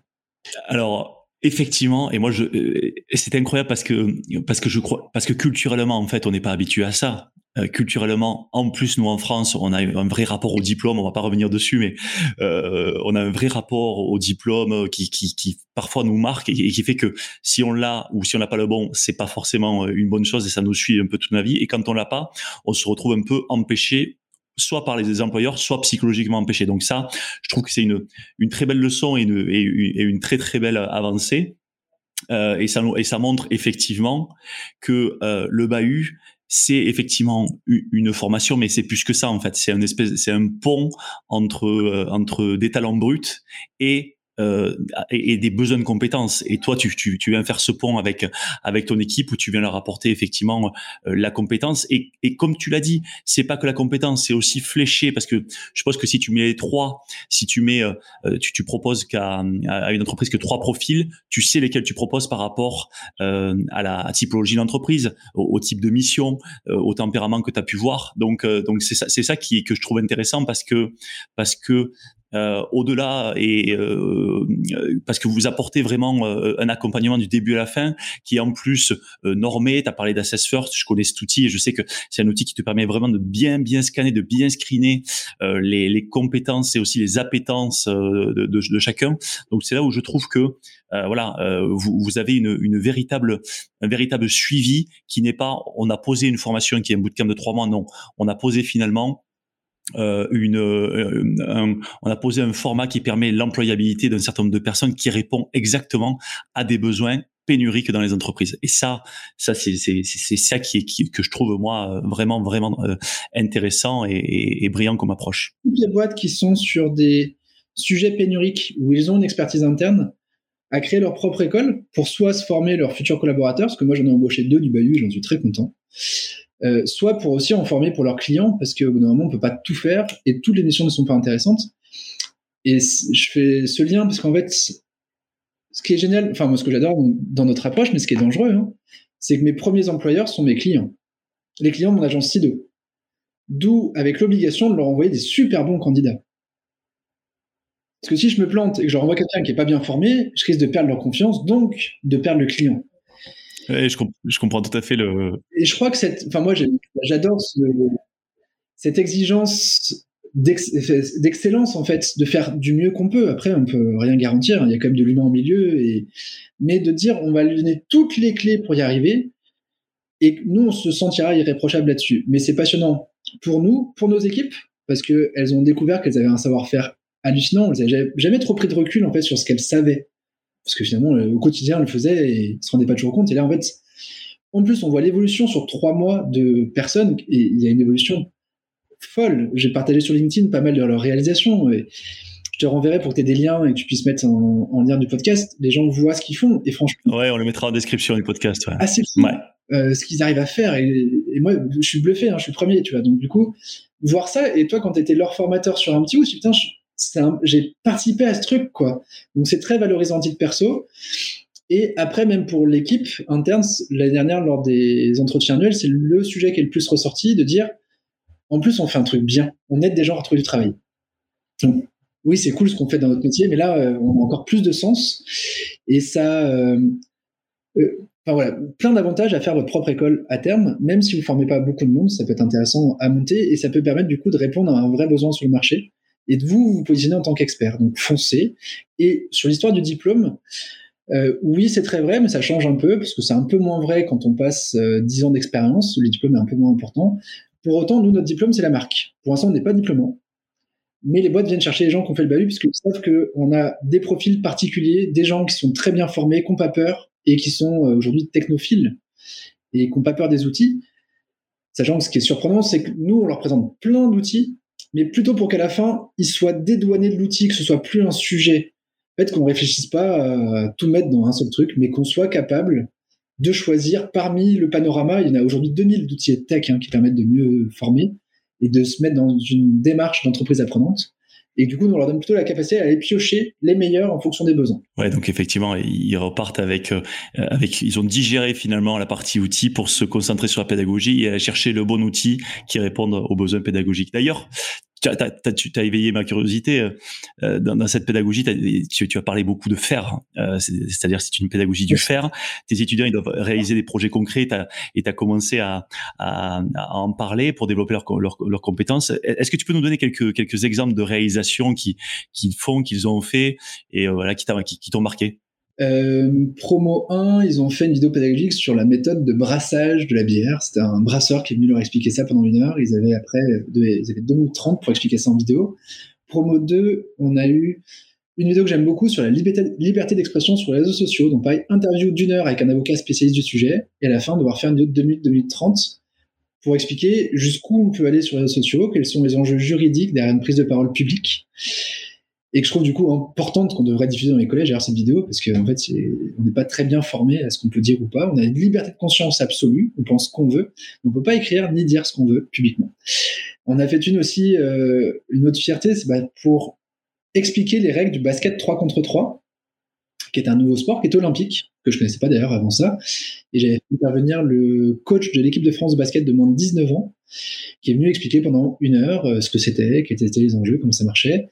Alors, effectivement, et moi, je, euh, c'était incroyable parce que, parce que je crois, parce que culturellement, en fait, on n'est pas habitué à ça. Euh, culturellement, en plus nous en France, on a un vrai rapport au diplôme. On va pas revenir dessus, mais euh, on a un vrai rapport au diplôme qui, qui, qui parfois nous marque et, qui fait que si on l'a ou si on n'a pas le bon, c'est pas forcément une bonne chose et ça nous suit un peu toute ma vie. Et quand on l'a pas, on se retrouve un peu empêché soit par les employeurs, soit psychologiquement empêché. Donc ça, je trouve que c'est une, une très belle leçon et une, et une très très belle avancée. Euh, et, ça, et ça montre effectivement que euh, le bahut, c'est effectivement une formation, mais c'est plus que ça en fait. C'est un espèce, c'est un pont entre euh, entre des talents bruts et euh, et, des besoins de compétences. Et toi, tu, tu, tu, viens faire ce pont avec avec ton équipe où tu viens leur apporter effectivement euh, la compétence. Et, et comme tu l'as dit, c'est pas que la compétence, c'est aussi fléché parce que je pense que si tu mets les trois, si tu mets, euh, tu, tu proposes qu'à à une entreprise que trois profils, tu sais lesquels tu proposes par rapport à la typologie d'entreprise, au, type de mission, au tempérament que tu as pu voir. Donc donc c'est ça c'est ça qui que je trouve intéressant parce que parce que euh, au-delà et euh, parce que vous apportez vraiment euh, un accompagnement du début à la fin qui est en plus normé. Tu as parlé d'Assess First, je connais cet outil et je sais que c'est un outil qui te permet vraiment de bien bien scanner, de bien screener les, les, compétences et aussi les appétences de, de, de chacun. Donc c'est là où je trouve que voilà, vous, vous, avez une, une, véritable, un véritable suivi qui n'est pas, on a posé une formation qui est un bootcamp de trois mois, non, on a posé finalement euh, euh, on a posé un format qui permet l'employabilité d'un certain nombre de personnes qui répond exactement à des besoins pénuriques dans les entreprises. Et ça, ça c'est c'est ça qui est qui, que je trouve moi vraiment vraiment euh, intéressant et, et, brillant comme approche. Toutes les boîtes qui sont sur des sujets pénuriques où ils ont une expertise interne à créer leur propre école pour soit se former leurs futurs collaborateurs, parce que moi j'en ai embauché deux du Bahut, j'en suis très content euh, soit pour aussi en former pour leurs clients, parce qu'au bout d'un moment, on peut pas tout faire et toutes les missions ne sont pas intéressantes. Et je fais ce lien parce qu'en fait, ce qui est génial, enfin moi ce que j'adore dans notre approche, mais ce qui est dangereux, hein, c'est que mes premiers employeurs sont mes clients. Les clients de mon agence CIDO. D'où avec l'obligation de leur envoyer des super bons candidats. Parce que si je me plante et que je leur envoie quelqu'un qui est pas bien formé, je risque de perdre leur confiance, donc de perdre le client. Je, comprends tout à fait le. Et je crois que cette, enfin moi j'adore ce, cette exigence d'excellence en fait, de faire du mieux qu'on peut. Après, on peut rien garantir, hein, il y a quand même de l'humain au milieu, et mais de dire on va lui donner toutes les clés pour y arriver, et nous on se sentira irréprochable là-dessus. Mais c'est passionnant pour nous, pour nos équipes, parce que elles ont découvert qu'elles avaient un savoir-faire hallucinant. Elles n'avaient jamais trop pris de recul en fait sur ce qu'elles savaient parce que finalement, au quotidien, on le faisait et se rendait pas toujours compte. Et là, en fait, en plus, on voit l'évolution sur trois mois de personnes et il y a une évolution folle. J'ai partagé sur LinkedIn pas mal de leurs réalisations. Et je te renverrai pour que tu aies des liens et que tu puisses mettre en, lien du podcast. Les gens voient ce qu'ils font et franchement. Ouais, on le mettra en description du podcast. Ouais. Assez fou. Euh, ce qu'ils arrivent à faire et, moi je suis bluffé hein, je suis premier tu vois donc du coup voir ça et toi quand tu étais leur formateur sur un petit ou putain je, j'ai participé à ce truc, quoi. Donc c'est très valorisant titre perso. Et après, même pour l'équipe interne, l'année dernière, lors des entretiens annuels, c'est le sujet qui est le plus ressorti, de dire, en plus, on fait un truc bien. On aide des gens à trouver du travail. Donc, oui, c'est cool ce qu'on fait dans notre métier, mais là, euh, on a encore plus de sens. Et ça, euh, euh, enfin voilà, plein d'avantages à faire votre propre école à terme, même si vous formez pas beaucoup de monde, ça peut être intéressant à monter et ça peut permettre du coup de répondre à un vrai besoin sur le marché et de vous vous positionner en tant qu'expert. Donc foncez. Et sur l'histoire du diplôme, euh, oui, c'est très vrai, mais ça change un peu, parce que c'est un peu moins vrai quand on passe euh, 10 ans d'expérience, le diplôme est un peu moins important. Pour autant, nous, notre diplôme, c'est la marque. Pour l'instant, on n'est pas diplômant. Mais les boîtes viennent chercher les gens qui ont fait le bahut, puisqu'ils savent qu'on a des profils particuliers, des gens qui sont très bien formés, qui n'ont pas peur, et qui sont euh, aujourd'hui technophiles, et qui n'ont pas peur des outils. Sachant que ce qui est surprenant, c'est que nous, on leur présente plein d'outils, mais plutôt pour qu'à la fin, ils soient dédouanés de l'outil, que ce soit plus un sujet. En fait, qu'on ne réfléchisse pas à tout mettre dans un seul truc, mais qu'on soit capable de choisir parmi le panorama. Il y en a aujourd'hui 2000 d'outils tech hein, qui permettent de mieux former et de se mettre dans une démarche d'entreprise apprenante. Et du coup, on leur donne plutôt la capacité à aller piocher les meilleurs en fonction des besoins. Ouais, donc effectivement, ils repartent avec, euh, avec, ils ont digéré finalement la partie outils pour se concentrer sur la pédagogie et aller chercher le bon outil qui réponde aux besoins pédagogiques. D'ailleurs, tu as, éveillé ma curiosité euh, euh, dans, cette pédagogie. Tu, tu, as parlé beaucoup de faire, euh, c'est-à-dire c'est une pédagogie du faire. Tes étudiants ils doivent réaliser des projets concrets et tu as commencé à, à, en parler pour développer leurs leur, compétences. Est-ce que tu peux nous donner quelques, quelques exemples de réalisations qu'ils qui font, qu'ils ont fait et voilà qui t'ont qui, marqué? Euh, promo 1, ils ont fait une vidéo pédagogique sur la méthode de brassage de la bière. C'était un brasseur qui est venu leur expliquer ça pendant une heure. Ils avaient après, ils avaient 2 minutes 30 pour expliquer ça en vidéo. Promo 2, on a eu une vidéo que j'aime beaucoup sur la liberté, d'expression sur les réseaux sociaux. Donc pareil, interview d'une heure avec un avocat spécialiste du sujet. Et à la fin, devoir faire une vidéo de 2 minutes, 2 minutes 30 pour expliquer jusqu'où on peut aller sur les réseaux sociaux, quels sont les enjeux juridiques derrière une prise de parole publique et que je trouve du coup importante qu'on devrait diffuser dans les collèges alors cette vidéo parce qu'en fait on n'est pas très bien formé à ce qu'on peut dire ou pas. On a une liberté de conscience absolue. On pense qu'on veut. On peut pas écrire ni dire ce qu'on veut publiquement. On a fait une aussi euh, une autre fierté c'est bah, pour expliquer les règles du basket 3 contre 3 qui est un nouveau sport qui est olympique que je connaissais pas d'ailleurs avant ça. Et j'avais fait intervenir le coach de l'équipe de France de basket de moins de 19 ans qui est venu expliquer pendant une heure euh, ce que c'était, quels étaient les enjeux, comment ça marchait.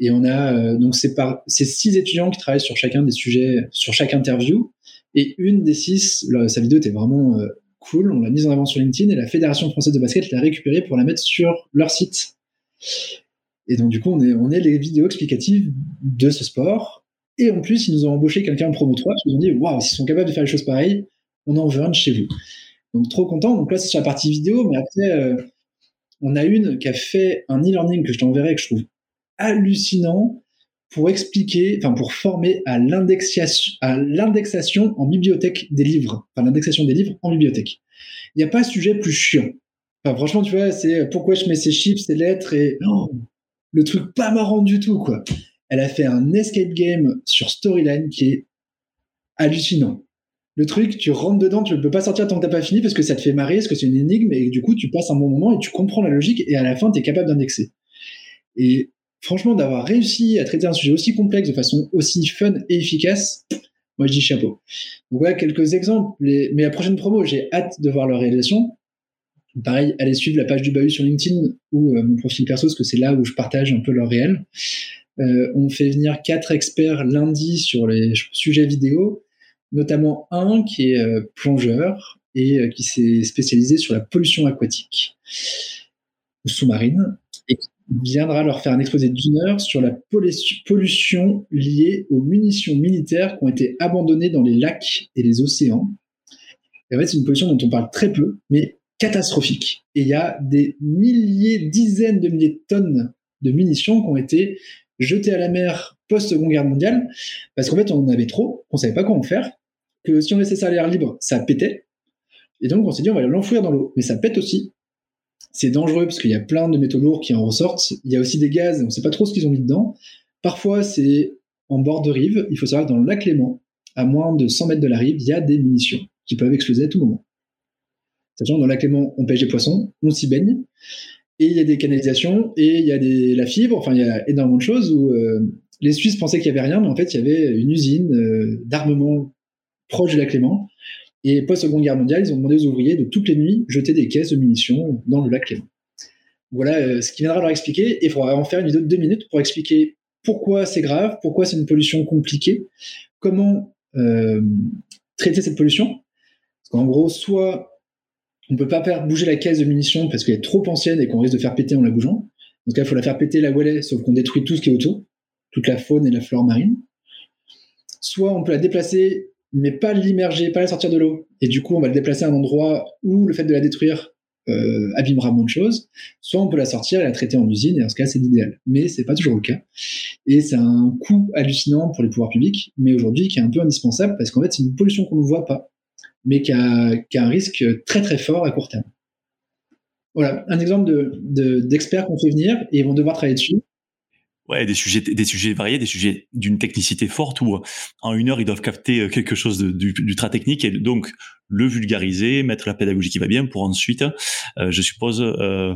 Et on a euh, donc c'est par c'est six étudiants qui travaillent sur chacun des sujets, sur chaque interview. Et une des six, sa vidéo était vraiment euh, cool. On l'a mise en avant sur LinkedIn et la Fédération française de basket l'a récupérée pour la mettre sur leur site. Et donc du coup, on est on est les vidéos explicatives de ce sport. Et en plus, ils nous ont embauché quelqu'un en promo 3 qui nous ont dit waouh, s'ils sont capables de faire les choses pareilles, on en veut un de chez vous. Donc trop content. Donc là, c'est sur la partie vidéo, mais après. Euh, on a une qui a fait un e-learning que je t'enverrai que je trouve hallucinant pour expliquer, enfin pour former à l'indexation, à l'indexation en bibliothèque des livres, enfin l'indexation des livres en bibliothèque. Il n'y a pas un sujet plus chiant. Franchement, tu vois, c'est pourquoi je mets ces chiffres, ces lettres et oh, le truc pas marrant du tout, quoi. Elle a fait un escape game sur Storyline qui est hallucinant. Le truc, tu rentres dedans, tu ne peux pas sortir tant que t'as pas fini parce que ça te fait marrer, parce que c'est une énigme et du coup, tu passes un bon moment et tu comprends la logique et à la fin, tu es capable d'indexer. Et franchement, d'avoir réussi à traiter un sujet aussi complexe de façon aussi fun et efficace, moi je dis chapeau. Donc voilà quelques exemples. Mais la prochaine promo, j'ai hâte de voir leur réalisation. Pareil, allez suivre la page du Bahut sur LinkedIn ou euh, mon profil perso, parce que c'est là où je partage un peu leur réel. Euh, on fait venir quatre experts lundi sur les sujets vidéo, notamment un qui est euh, plongeur et qui s'est spécialisé sur la pollution aquatique ou sous-marine viendra leur faire un exposé d'une heure sur la pollution liée aux munitions militaires qui ont été abandonnées dans les lacs et les océans. en fait, c'est une pollution dont on parle très peu, mais catastrophique. Et il y a des milliers, dizaines de milliers de tonnes de munitions qui ont été jetées à la mer post-seconde guerre mondiale, parce qu'en fait, on en avait trop, on savait pas quoi faire, que si on laissait ça à l'air libre, ça pétait. Et donc, on s'est dit, on va l'enfouir dans l'eau. Mais ça pète aussi c'est dangereux parce qu'il y a plein de métaux lourds qui en ressortent. Il y a aussi des gaz, on ne sait pas trop ce qu'ils ont mis dedans. Parfois, c'est en bord de rive. Il faut savoir que dans le lac Léman, à moins de 100 mètres de la rive, il y a des munitions qui peuvent exploser à tout moment. Sachant que dans le lac Léman, on pêche des poissons, on s'y baigne, et il y a des canalisations, et il y a des, la fibre, enfin, il y a énormément de choses où euh, les Suisses pensaient qu'il n'y avait rien, mais en fait, il y avait une usine euh, d'armement proche du lac Léman et post-seconde guerre mondiale, ils ont demandé aux ouvriers de toutes les nuits jeter des caisses de munitions dans le lac Léman. Voilà euh, ce qui viendra leur expliquer. Et il faudra en faire une vidéo de deux minutes pour expliquer pourquoi c'est grave, pourquoi c'est une pollution compliquée, comment euh, traiter cette pollution. Parce qu'en gros, soit on peut pas faire bouger la caisse de munitions parce qu'elle est trop ancienne et qu'on risque de faire péter en la bougeant. Dans ce cas, il faut la faire péter la wallet, sauf qu'on détruit tout ce qui est autour, toute la faune et la flore marine. Soit on peut la déplacer mais pas l'immerger, pas la sortir de l'eau. Et du coup, on va le déplacer à un endroit où le fait de la détruire euh, abîmera moins de choses. Soit on peut la sortir et la traiter en usine, et dans ce cas, c'est l'idéal. Mais c'est pas toujours le cas. Et c'est un coût hallucinant pour les pouvoirs publics, mais aujourd'hui qui est un peu indispensable parce qu'en fait, c'est une pollution qu'on ne voit pas, mais qui a, un risque très très fort à court terme. Voilà, un exemple d'experts de, qu'on fait venir et ils vont devoir travailler dessus. Ouais, des sujets, des sujets variés, des sujets d'une technicité forte où en une heure ils doivent capter euh, quelque chose d'ultra technique et donc le vulgariser, mettre la pédagogie qui va bien pour ensuite, euh, je suppose euh,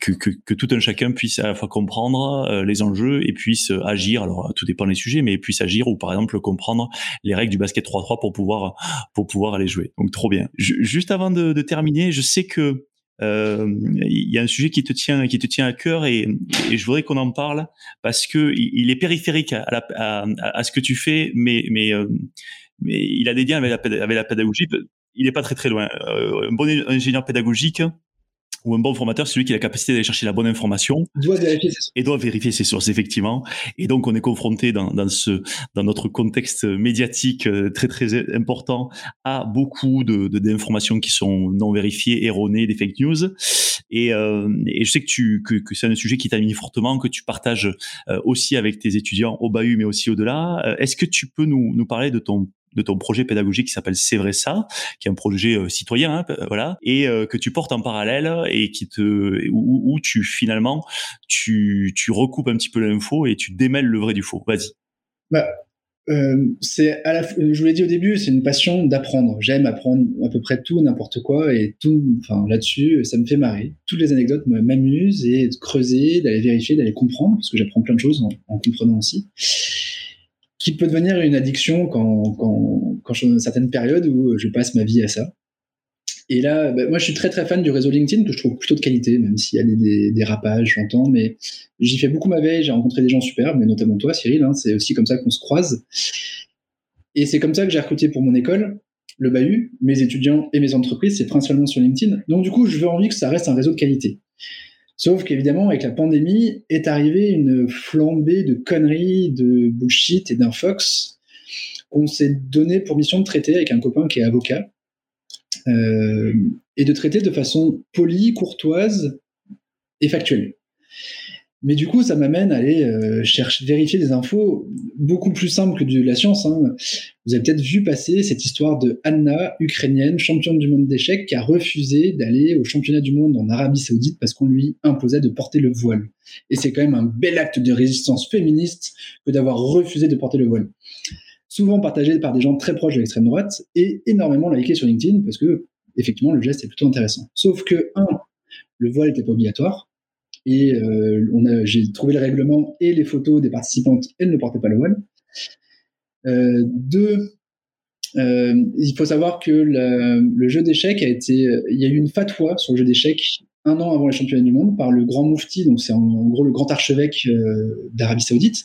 que, que, que, tout un chacun puisse à la fois comprendre euh, les enjeux et puisse agir. Alors tout dépend des sujets, mais puisse agir ou par exemple comprendre les règles du basket 3-3 pour pouvoir pour pouvoir aller jouer. Donc trop bien. juste avant de, de terminer, je sais que il y a un sujet qui te tient, qui te tient à cœur et, je voudrais qu'on en parle parce que il, est périphérique à, à, à, ce que tu fais, mais, mais, mais il a des liens avec la, avec la pédagogie. Il n'est pas très très loin. un bon ingénieur pédagogique, ou un bon formateur, celui qui a la capacité d'aller chercher la bonne information doit vérifier ses sources. et doit vérifier ses sources effectivement. Et donc on est confronté dans, dans ce dans notre contexte médiatique euh, très très important à beaucoup de d'informations qui sont non vérifiées, erronées, des fake news. Et, euh, et je sais que tu que, que c'est un sujet qui t'anime fortement, que tu partages euh, aussi avec tes étudiants au bahut, mais aussi au-delà. Est-ce que tu peux nous nous parler de ton de ton projet pédagogique qui s'appelle C'est vrai ça, qui est un projet euh, citoyen, hein, voilà, et euh, que tu portes en parallèle et qui te où, tu finalement tu recoupes un petit peu l'info et tu démêles le vrai du faux. Vas-y. Bah, euh, c'est à la, je vous l'ai dit au début, c'est une passion d'apprendre. J'aime apprendre à peu près tout, n'importe quoi, et tout. Enfin, là-dessus, ça me fait marrer. Toutes les anecdotes m'amusent et de creuser, d'aller vérifier, d'aller comprendre, parce que j'apprends plein de choses en, en comprenant aussi qui peut devenir une addiction quand, quand, quand je suis dans une certaine période où je passe ma vie à ça. Et là, bah, moi, je suis très très fan du réseau LinkedIn que je trouve plutôt de qualité, même s'il y a des dérapages, j'entends, mais j'y fais beaucoup ma veille. J'ai rencontré des gens super, mais notamment toi, Cyril. Hein, c'est aussi comme ça qu'on se croise. Et c'est comme ça que j'ai recruté pour mon école le bahut, mes étudiants et mes entreprises, c'est principalement sur LinkedIn. Donc du coup, je veux envie que ça reste un réseau de qualité. Sauf qu'évidemment, avec la pandémie, est arrivée une flambée de conneries, de bullshit et d'infox qu'on s'est donné pour mission de traiter avec un copain qui est avocat. Euh, et de traiter de façon polie, courtoise et factuelle. Mais du coup, ça m'amène à aller euh, chercher, vérifier des infos beaucoup plus simples que de la science. Hein. Vous avez peut-être vu passer cette histoire de Anna, ukrainienne, championne du monde d'échecs, qui a refusé d'aller au championnat du monde en Arabie Saoudite parce qu'on lui imposait de porter le voile. Et c'est quand même un bel acte de résistance féministe que d'avoir refusé de porter le voile. Souvent partagé par des gens très proches de l'extrême droite et énormément liké sur LinkedIn parce que effectivement le geste est plutôt intéressant. Sauf que un, le voile n'était pas obligatoire et euh, on a, j'ai trouvé le règlement et les photos des participantes, elles ne portaient pas le voile. Euh, deux, euh, il faut savoir que le jeu d'échecs a été, il y a eu une fatwa sur le jeu d'échecs un an avant les championnats du monde par le grand moufti, donc c'est en, gros le grand archevêque d'Arabie Saoudite,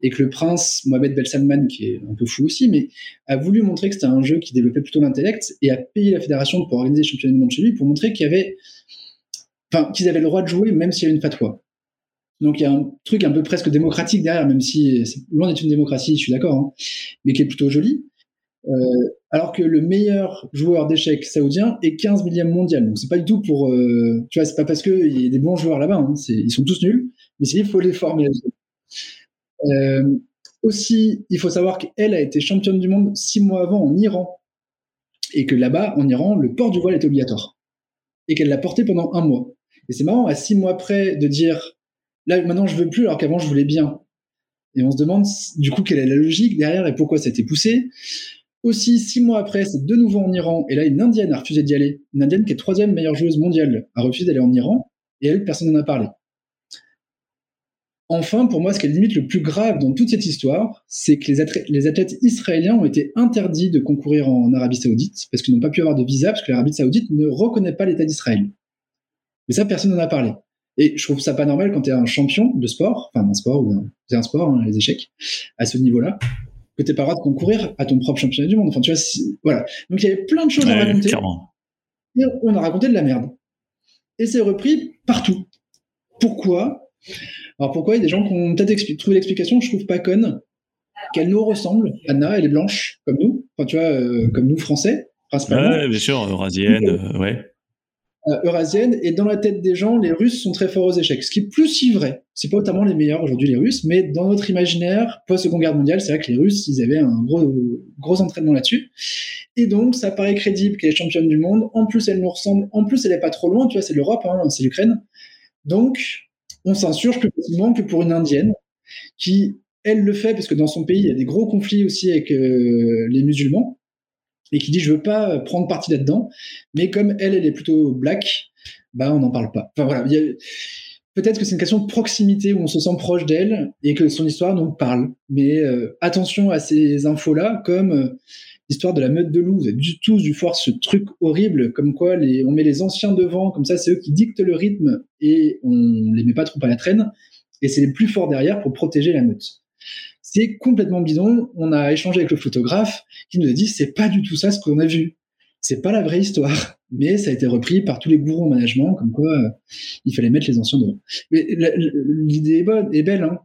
et que le prince Mohamed Ben Salman, qui est un peu fou aussi, mais a voulu montrer que c'était un jeu qui développait plutôt l'intellect et a payé la fédération pour organiser les championnats du monde chez lui pour montrer qu'il y avait qu'ils avaient le droit de jouer même s'il y a une fatwa. Donc il y a un truc un peu presque démocratique derrière, même si c'est loin d'être une démocratie, je suis d'accord, hein, mais qui est plutôt joli. Euh, alors que le meilleur joueur d'échecs saoudien est 15 millième mondial. Donc c'est pas du tout pour, euh, tu vois, c'est pas parce qu'il y a des bons joueurs là-bas, hein, ils sont tous nuls, mais il faut les former. Euh, aussi, il faut savoir qu'elle a été championne du monde six mois avant en Iran, et que là-bas, en Iran, le port du voile est obligatoire, et qu'elle l'a porté pendant un mois. Et c'est marrant, à six mois près, de dire là, maintenant, je veux plus, alors qu'avant, je voulais bien. Et on se demande, du coup, quelle est la logique derrière et pourquoi ça a été poussé. Aussi, six mois après, c'est de nouveau en Iran. Et là, une Indienne a refusé d'y aller. Une Indienne qui est troisième meilleure joueuse mondiale a refusé d'aller en Iran. Et elle, personne n'en a parlé. Enfin, pour moi, ce qui est limite le plus grave dans toute cette histoire, c'est que les, les, athlètes israéliens ont été interdits de concourir en Arabie Saoudite parce qu'ils n'ont pas pu avoir de visa parce que l'Arabie Saoudite ne reconnaît pas l'État d'Israël. Mais ça, personne n'en a parlé. Et je trouve ça pas normal quand tu es un champion de sport, enfin d'un sport ou c'est un sport, hein, les échecs, à ce niveau-là, que t'es pas droit de concourir à ton propre championnat du monde. Enfin, tu vois, voilà. Donc il y avait plein de choses à raconter. Et on a raconté de la merde. Et c'est repris partout. Pourquoi? Alors pourquoi? Il y a des gens qui ont peut-être trouvé l'explication, je trouve pas conne, qu'elle nous ressemble. Anna, elle est blanche, comme nous. Enfin, tu vois, euh, comme nous, français, principalement. Ouais, bien sûr, eurasienne, euh, ouais. Euh, eurasienne, et dans la tête des gens, les Russes sont très forts aux échecs, ce qui est plus si vrai. C'est pas notamment les meilleurs aujourd'hui, les Russes, mais dans notre imaginaire, post-seconde guerre mondiale, c'est vrai que les Russes, ils avaient un gros, gros entraînement là-dessus. Et donc, ça paraît crédible qu'elle est championne du monde. En plus, elle nous ressemble. En plus, elle est pas trop loin, tu vois, c'est l'Europe, hein, c'est l'Ukraine. Donc, on s'insurge plus facilement que pour une Indienne, qui, elle, le fait parce que dans son pays, il y a des gros conflits aussi avec euh, les musulmans et qui dit je veux pas prendre parti là-dedans, mais comme elle, elle est plutôt black, bah on n'en parle pas. Enfin voilà, peut-être que c'est une question de proximité où on se sent proche d'elle et que son histoire nous parle. Mais euh, attention à ces infos-là, comme euh, l'histoire de la meute de loups. Vous êtes tous du force ce truc horrible, comme quoi les, on met les anciens devant, comme ça c'est eux qui dictent le rythme et on les met pas trop à la traîne. Et c'est les plus forts derrière pour protéger la meute. C'est complètement bidon. On a échangé avec le photographe qui nous a dit c'est pas du tout ça ce qu'on a vu. C'est pas la vraie histoire. Mais ça a été repris par tous les gourous en management, comme quoi euh, il fallait mettre les anciens devant. Mais l'idée est bonne, est belle, hein.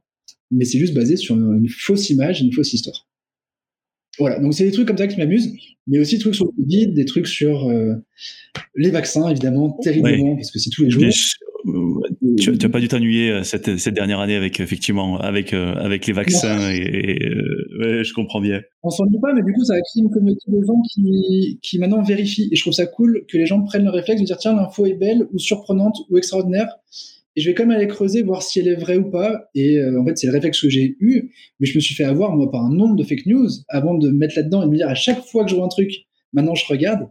mais c'est juste basé sur une fausse image, une fausse histoire. Voilà, donc c'est des trucs comme ça qui m'amusent, mais aussi des trucs sur le Covid, des trucs sur euh, les vaccins, évidemment, terriblement, parce que c'est tous les jours. Tu n'as pas dû t'ennuyer euh, cette, cette, dernière année avec effectivement avec euh, avec les vaccins et, ouais, je comprends bien. On s'ennuie pas, mais du coup ça a créé une communauté de gens qui qui maintenant vérifient et je trouve ça cool que les gens prennent le réflexe de dire tiens l'info est belle ou surprenante ou extraordinaire et je vais quand même aller creuser, voir si elle est vraie ou pas. Et euh, en fait, c'est le réflexe que j'ai eu, mais je me suis fait avoir, moi, par un nombre de fake news avant de mettre là-dedans et de me dire à chaque fois que je vois un truc, maintenant je regarde.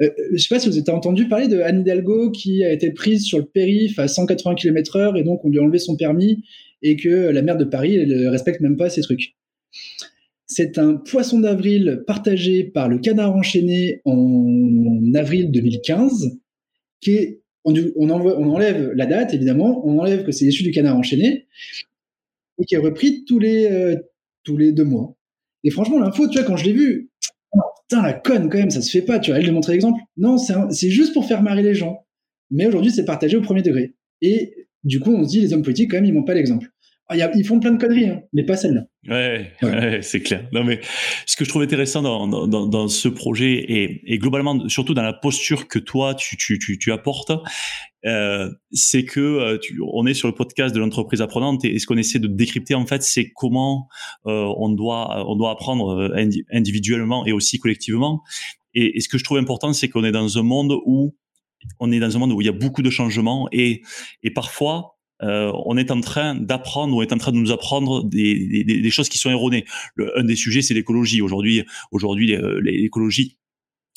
Euh, je sais pas si vous avez entendu parler de Anne Hidalgo qui a été prise sur le périph' à 180 km heure et donc on lui a enlevé son permis et que la maire de Paris elle respecte même pas ces trucs. C'est un poisson d'avril partagé par le canard enchaîné en avril 2015 qui est on, enlève la date, évidemment, on enlève que c'est issu du canard enchaîné, et qui est repris tous les, euh, tous les deux mois. Et franchement, l'info, tu vois, quand je l'ai vu, oh, putain, la conne, quand même, ça se fait pas, tu vois, elle de montrer l'exemple. Non, c'est juste pour faire marrer les gens. Mais aujourd'hui, c'est partagé au premier degré. Et du coup, on se dit, les hommes politiques, quand même, ils n'ont pas l'exemple. Ah, ils font plein de conneries, hein, mais pas celle-là. Ouais, ouais. c'est clair. Non, mais ce que je trouve intéressant dans, dans, dans ce projet et, et, globalement, surtout dans la posture que toi tu, tu, tu, tu apportes, euh, c'est que euh, tu, on est sur le podcast de l'entreprise apprenante et, ce qu'on essaie de décrypter en fait, c'est comment euh, on doit on doit apprendre euh, individuellement et aussi collectivement. Et, ce que je trouve important, c'est qu'on est dans un monde où on est dans un monde où il y a beaucoup de changements et, et parfois euh, on est en train d'apprendre, on est en train de nous apprendre des, des, des choses qui sont erronées. Un des sujets, c'est l'écologie. Aujourd'hui, aujourd'hui, l'écologie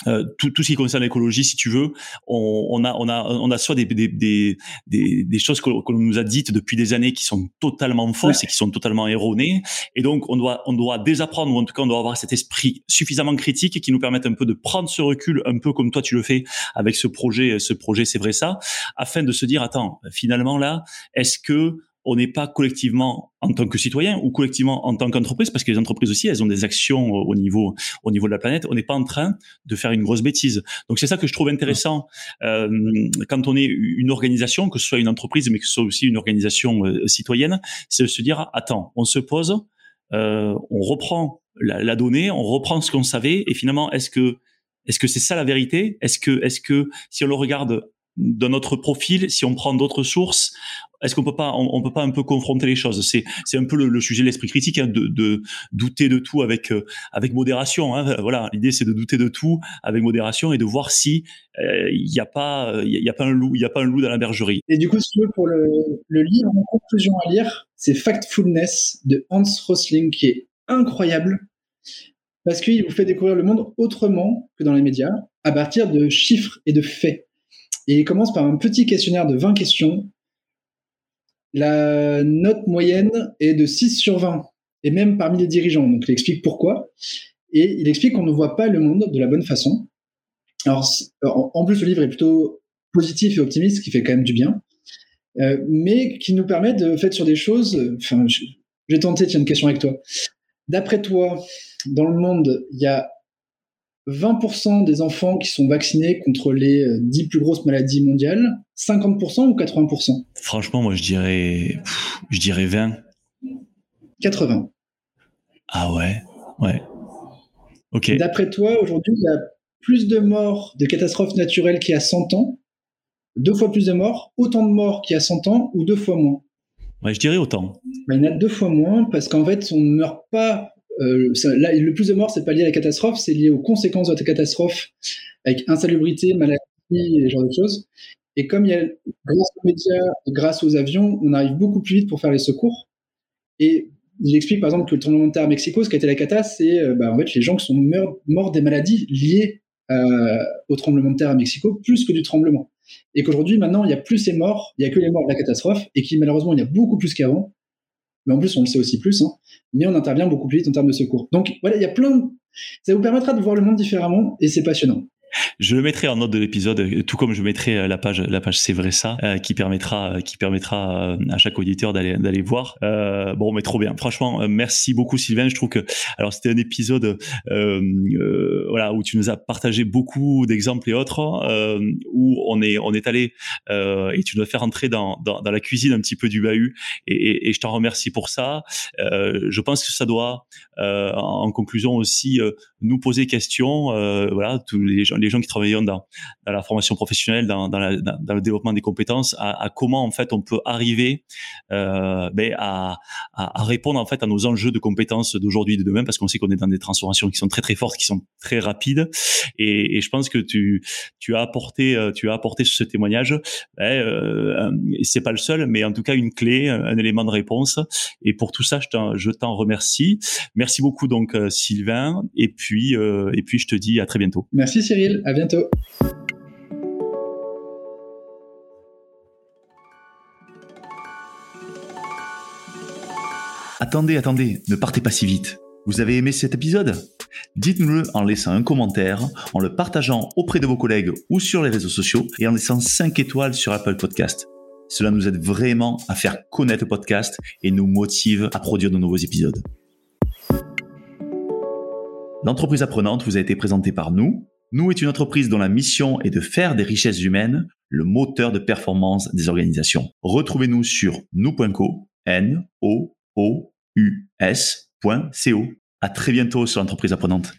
euh, tout, tout, ce qui concerne l'écologie, si tu veux, on, on, a, on, a, on a soit des, des, des, des choses qu'on nous a dites depuis des années qui sont totalement fausses et qui sont totalement erronées. Et donc, on doit, on doit désapprendre, ou en tout cas, on doit avoir cet esprit suffisamment critique qui nous permette un peu de prendre ce recul, un peu comme toi tu le fais avec ce projet, ce projet, c'est vrai ça, afin de se dire, attends, finalement là, est-ce que on n'est pas collectivement en tant que citoyen ou collectivement en tant qu'entreprise, parce que les entreprises aussi, elles ont des actions au niveau au niveau de la planète. On n'est pas en train de faire une grosse bêtise. Donc c'est ça que je trouve intéressant euh, quand on est une organisation, que ce soit une entreprise, mais que ce soit aussi une organisation euh, citoyenne, c'est de se dire attends, on se pose, euh, on reprend la, la, donnée, on reprend ce qu'on savait, et finalement, est-ce que est-ce que c'est ça la vérité? Est-ce que est-ce que si on le regarde d'un autre profil, si on prend d'autres sources, est-ce qu'on peut pas, on, peut pas un peu confronter les choses? C'est c'est un peu le, sujet de l'esprit critique, hein, de, douter de tout avec euh, avec modération. Hein. Voilà, l'idée c'est de douter de tout avec modération et de voir si euh, il n'y a pas il y, a pas un loup, il y a pas un loup dans la bergerie. Et du coup, si tu veux, pour le, le livre en conclusion à lire, c'est Factfulness de Hans Rosling qui est incroyable parce qu'il vous fait découvrir le monde autrement que dans les médias à partir de chiffres et de faits. Et il commence par un petit questionnaire de 20 questions la note moyenne est de 6 sur 20, et même parmi les dirigeants. Donc il explique pourquoi. Et il explique qu'on ne voit pas le monde de la bonne façon. Alors, en plus, le livre est plutôt positif et optimiste, ce qui fait quand même du bien, euh, mais qui nous permet de faire sur des choses. Enfin, j'ai tenté, tiens, une question avec toi. D'après toi, dans le monde, il y a 20% des enfants qui sont vaccinés contre les 10 euh, plus grosses maladies mondiales, 50% ou 80% Franchement, moi je dirais, je dirais 20. 80. Ah ouais, ouais. Ok. D'après toi, aujourd'hui, il y a plus de morts de catastrophes naturelles qu'il y a 100 ans, deux fois plus de morts, autant de morts qu'il y a 100 ans ou deux fois moins? Ouais, je dirais autant. Bah, il y en a deux fois moins parce qu'en fait, on ne meurt pas euh, le plus de morts, c'est pas lié à la catastrophe, c'est lié aux conséquences de la catastrophe, avec insalubrité, maladie et ce genre de choses. Et comme il y a, grâce aux médias grâce aux avions, on arrive beaucoup plus vite pour faire les secours. Et il explique par exemple que le tremblement de terre à Mexico, ce qui a été la cata, c'est euh, bah, en fait les gens qui sont morts, des maladies liées euh, au tremblement de terre à Mexico, plus que du tremblement. Et qu'aujourd'hui, maintenant, il n'y a plus ces morts, il n'y a que les morts de la catastrophe, et qui malheureusement, il y a beaucoup plus qu'avant mais en plus on le sait aussi plus, hein, mais on intervient beaucoup plus vite en termes de secours. Donc voilà, il y a plein, Ça vous permettra de voir le monde différemment et c'est passionnant. Je le mettrai en note de l'épisode, tout comme je mettrai euh, la page, la page c'est vrai ça, euh, qui permettra, qui permettra euh, à chaque auditeur d'aller d'aller voir. bon, mais trop bien. Franchement, merci beaucoup Sylvain. Je trouve que alors c'était un épisode voilà où tu nous as partagé beaucoup d'exemples et autres où on est on est allé et tu nous as fait rentrer dans, dans, dans la cuisine un petit peu du bahut et, et, je t'en remercie pour ça. je pense que ça doit en conclusion aussi nous poser question. voilà, tous les gens les gens qui travaillent dans, la formation professionnelle, dans, le développement des compétences, à, comment en fait on peut arriver euh, ben, à, répondre en fait à nos enjeux de compétences d'aujourd'hui et de demain, parce qu'on sait qu'on est dans des transformations qui sont très très fortes, qui sont très rapides, et, je pense que tu as apporté euh, tu as apporté ce témoignage, ben, euh, c'est pas le seul, mais en tout cas une clé, un élément de réponse, et pour tout ça je t'en remercie. Merci beaucoup donc euh, Sylvain, et puis euh, et puis je te dis à très bientôt. Merci Cyril. À bientôt. Attendez, attendez, ne partez pas si vite. Vous avez aimé cet épisode? Dites-nous-le en laissant un commentaire, en le partageant auprès de vos collègues ou sur les réseaux sociaux et en laissant 5 étoiles sur Apple Podcast. Cela nous aide vraiment à faire connaître le podcast et nous motive à produire de nouveaux épisodes. L'entreprise apprenante vous a été présentée par nous, nous est une entreprise dont la mission est de faire des richesses humaines le moteur de performance des organisations. Retrouvez-nous sur nous.co, n o o u s.co. À très bientôt sur l'entreprise apprenante.